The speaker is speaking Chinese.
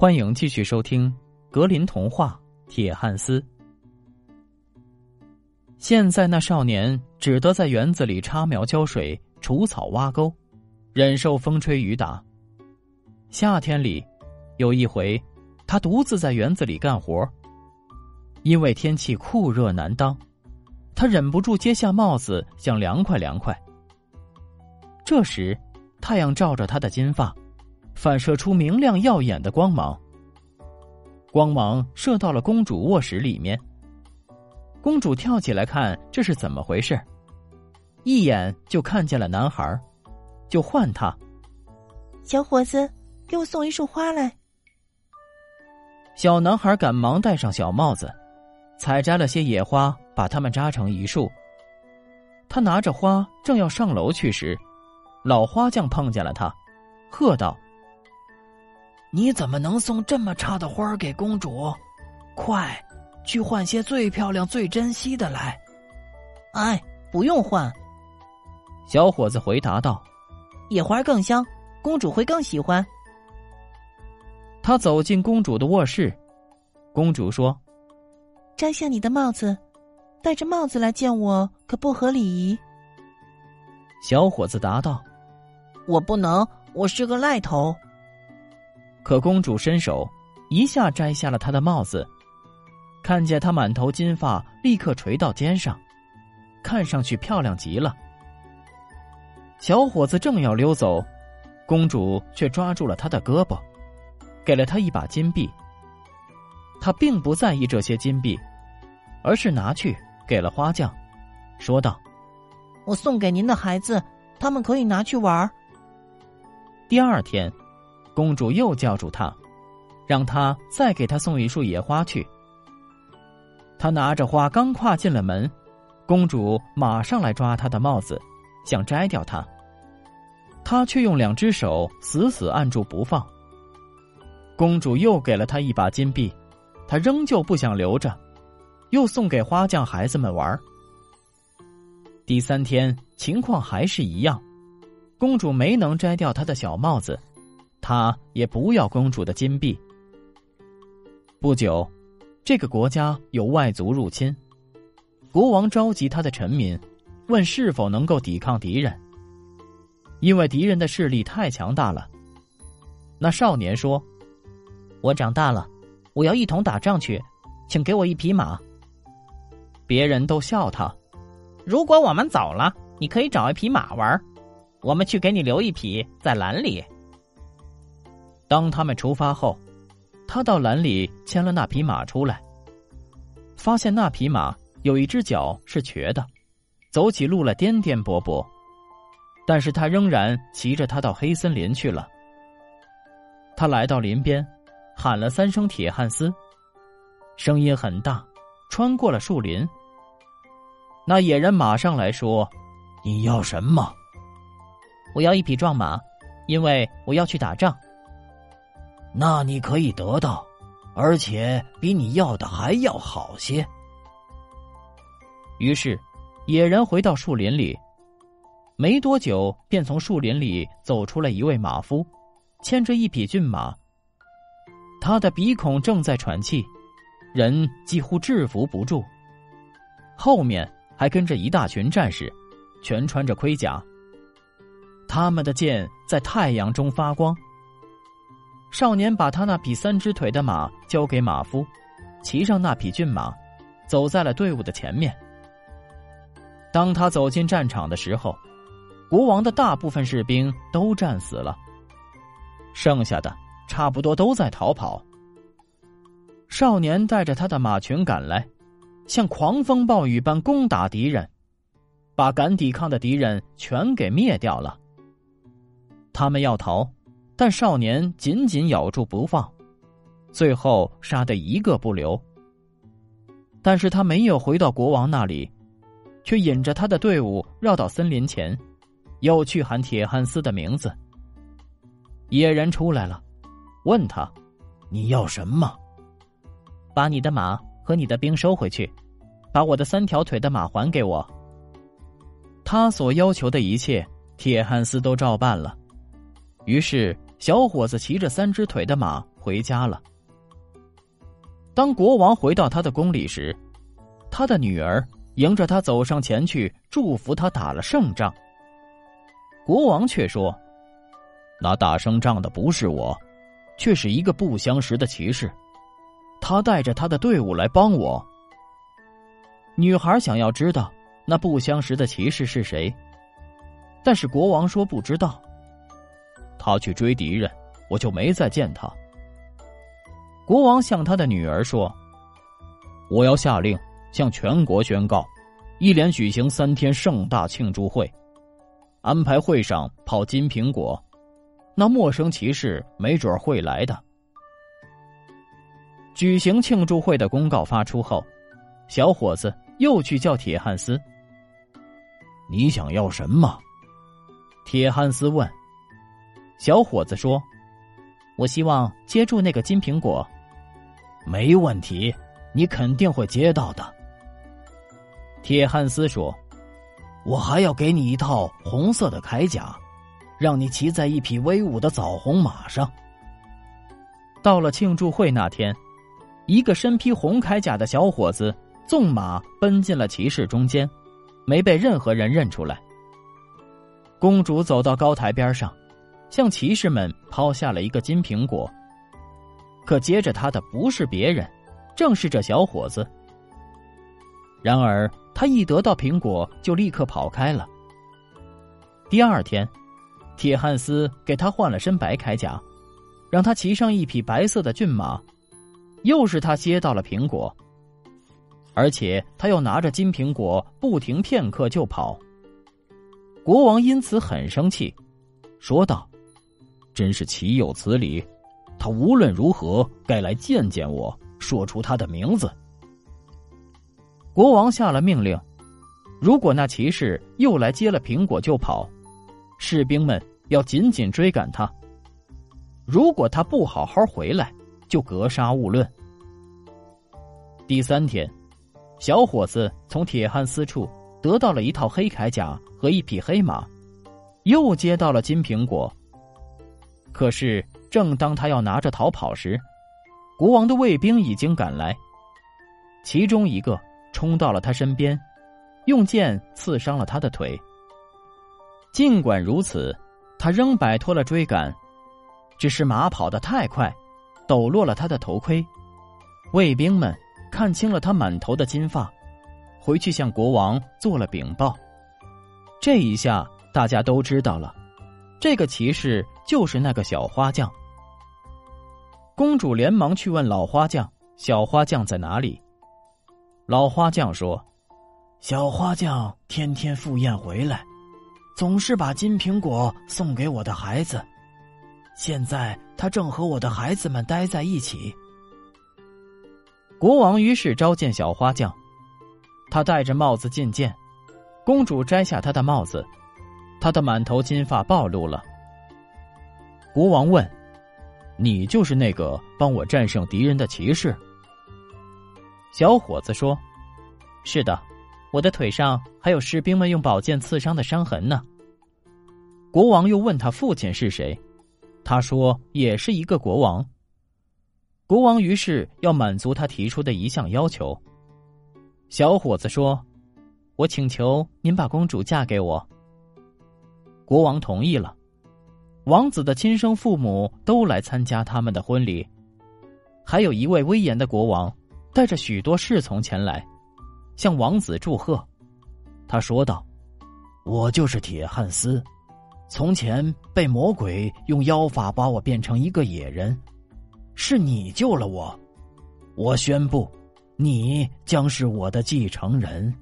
欢迎继续收听《格林童话·铁汉斯》。现在那少年只得在园子里插苗浇水、除草挖沟，忍受风吹雨打。夏天里，有一回，他独自在园子里干活，因为天气酷热难当，他忍不住揭下帽子，想凉快凉快。这时，太阳照着他的金发。反射出明亮耀眼的光芒，光芒射到了公主卧室里面。公主跳起来看这是怎么回事，一眼就看见了男孩，就唤他：“小伙子，给我送一束花来。”小男孩赶忙戴上小帽子，采摘了些野花，把它们扎成一束。他拿着花正要上楼去时，老花匠碰见了他，喝道。你怎么能送这么差的花给公主？快，去换些最漂亮、最珍惜的来。哎，不用换。小伙子回答道：“野花更香，公主会更喜欢。”他走进公主的卧室，公主说：“摘下你的帽子，戴着帽子来见我可不合礼仪。”小伙子答道：“我不能，我是个赖头。”可公主伸手，一下摘下了他的帽子，看见他满头金发，立刻垂到肩上，看上去漂亮极了。小伙子正要溜走，公主却抓住了他的胳膊，给了他一把金币。他并不在意这些金币，而是拿去给了花匠，说道：“我送给您的孩子，他们可以拿去玩。”第二天。公主又叫住他，让他再给他送一束野花去。他拿着花刚跨进了门，公主马上来抓他的帽子，想摘掉它，他却用两只手死死按住不放。公主又给了他一把金币，他仍旧不想留着，又送给花匠孩子们玩。第三天情况还是一样，公主没能摘掉他的小帽子。他也不要公主的金币。不久，这个国家有外族入侵，国王召集他的臣民，问是否能够抵抗敌人。因为敌人的势力太强大了。那少年说：“我长大了，我要一同打仗去，请给我一匹马。”别人都笑他：“如果我们走了，你可以找一匹马玩，我们去给你留一匹在篮里。”当他们出发后，他到栏里牵了那匹马出来，发现那匹马有一只脚是瘸的，走起路来颠颠簸簸，但是他仍然骑着它到黑森林去了。他来到林边，喊了三声“铁汉斯”，声音很大，穿过了树林。那野人马上来说：“你要什么？”“我要一匹壮马，因为我要去打仗。”那你可以得到，而且比你要的还要好些。于是，野人回到树林里，没多久便从树林里走出来一位马夫，牵着一匹骏马。他的鼻孔正在喘气，人几乎制服不住。后面还跟着一大群战士，全穿着盔甲，他们的剑在太阳中发光。少年把他那匹三只腿的马交给马夫，骑上那匹骏马，走在了队伍的前面。当他走进战场的时候，国王的大部分士兵都战死了，剩下的差不多都在逃跑。少年带着他的马群赶来，像狂风暴雨般攻打敌人，把敢抵抗的敌人全给灭掉了。他们要逃。但少年紧紧咬住不放，最后杀得一个不留。但是他没有回到国王那里，却引着他的队伍绕到森林前，又去喊铁汉斯的名字。野人出来了，问他：“你要什么？把你的马和你的兵收回去，把我的三条腿的马还给我。”他所要求的一切，铁汉斯都照办了。于是。小伙子骑着三只腿的马回家了。当国王回到他的宫里时，他的女儿迎着他走上前去，祝福他打了胜仗。国王却说：“那打胜仗的不是我，却是一个不相识的骑士，他带着他的队伍来帮我。”女孩想要知道那不相识的骑士是谁，但是国王说不知道。他去追敌人，我就没再见他。国王向他的女儿说：“我要下令向全国宣告，一连举行三天盛大庆祝会，安排会上跑金苹果，那陌生骑士没准会来的。”举行庆祝会的公告发出后，小伙子又去叫铁汉斯。你想要什么？铁汉斯问。小伙子说：“我希望接住那个金苹果。”没问题，你肯定会接到的。铁汉斯说：“我还要给你一套红色的铠甲，让你骑在一匹威武的枣红马上。”到了庆祝会那天，一个身披红铠甲的小伙子纵马奔进了骑士中间，没被任何人认出来。公主走到高台边上。向骑士们抛下了一个金苹果，可接着他的不是别人，正是这小伙子。然而他一得到苹果就立刻跑开了。第二天，铁汉斯给他换了身白铠甲，让他骑上一匹白色的骏马，又是他接到了苹果，而且他又拿着金苹果不停片刻就跑。国王因此很生气，说道。真是岂有此理！他无论如何该来见见我，说出他的名字。国王下了命令：如果那骑士又来接了苹果就跑，士兵们要紧紧追赶他；如果他不好好回来，就格杀勿论。第三天，小伙子从铁汉斯处得到了一套黑铠甲和一匹黑马，又接到了金苹果。可是，正当他要拿着逃跑时，国王的卫兵已经赶来。其中一个冲到了他身边，用剑刺伤了他的腿。尽管如此，他仍摆脱了追赶，只是马跑得太快，抖落了他的头盔。卫兵们看清了他满头的金发，回去向国王做了禀报。这一下，大家都知道了。这个骑士就是那个小花匠。公主连忙去问老花匠：“小花匠在哪里？”老花匠说：“小花匠天天赴宴回来，总是把金苹果送给我的孩子。现在他正和我的孩子们待在一起。”国王于是召见小花匠，他戴着帽子觐见。公主摘下他的帽子。他的满头金发暴露了。国王问：“你就是那个帮我战胜敌人的骑士？”小伙子说：“是的，我的腿上还有士兵们用宝剑刺伤的伤痕呢。”国王又问他父亲是谁，他说：“也是一个国王。”国王于是要满足他提出的一项要求。小伙子说：“我请求您把公主嫁给我。”国王同意了，王子的亲生父母都来参加他们的婚礼，还有一位威严的国王带着许多侍从前来，向王子祝贺。他说道：“我就是铁汉斯，从前被魔鬼用妖法把我变成一个野人，是你救了我。我宣布，你将是我的继承人。”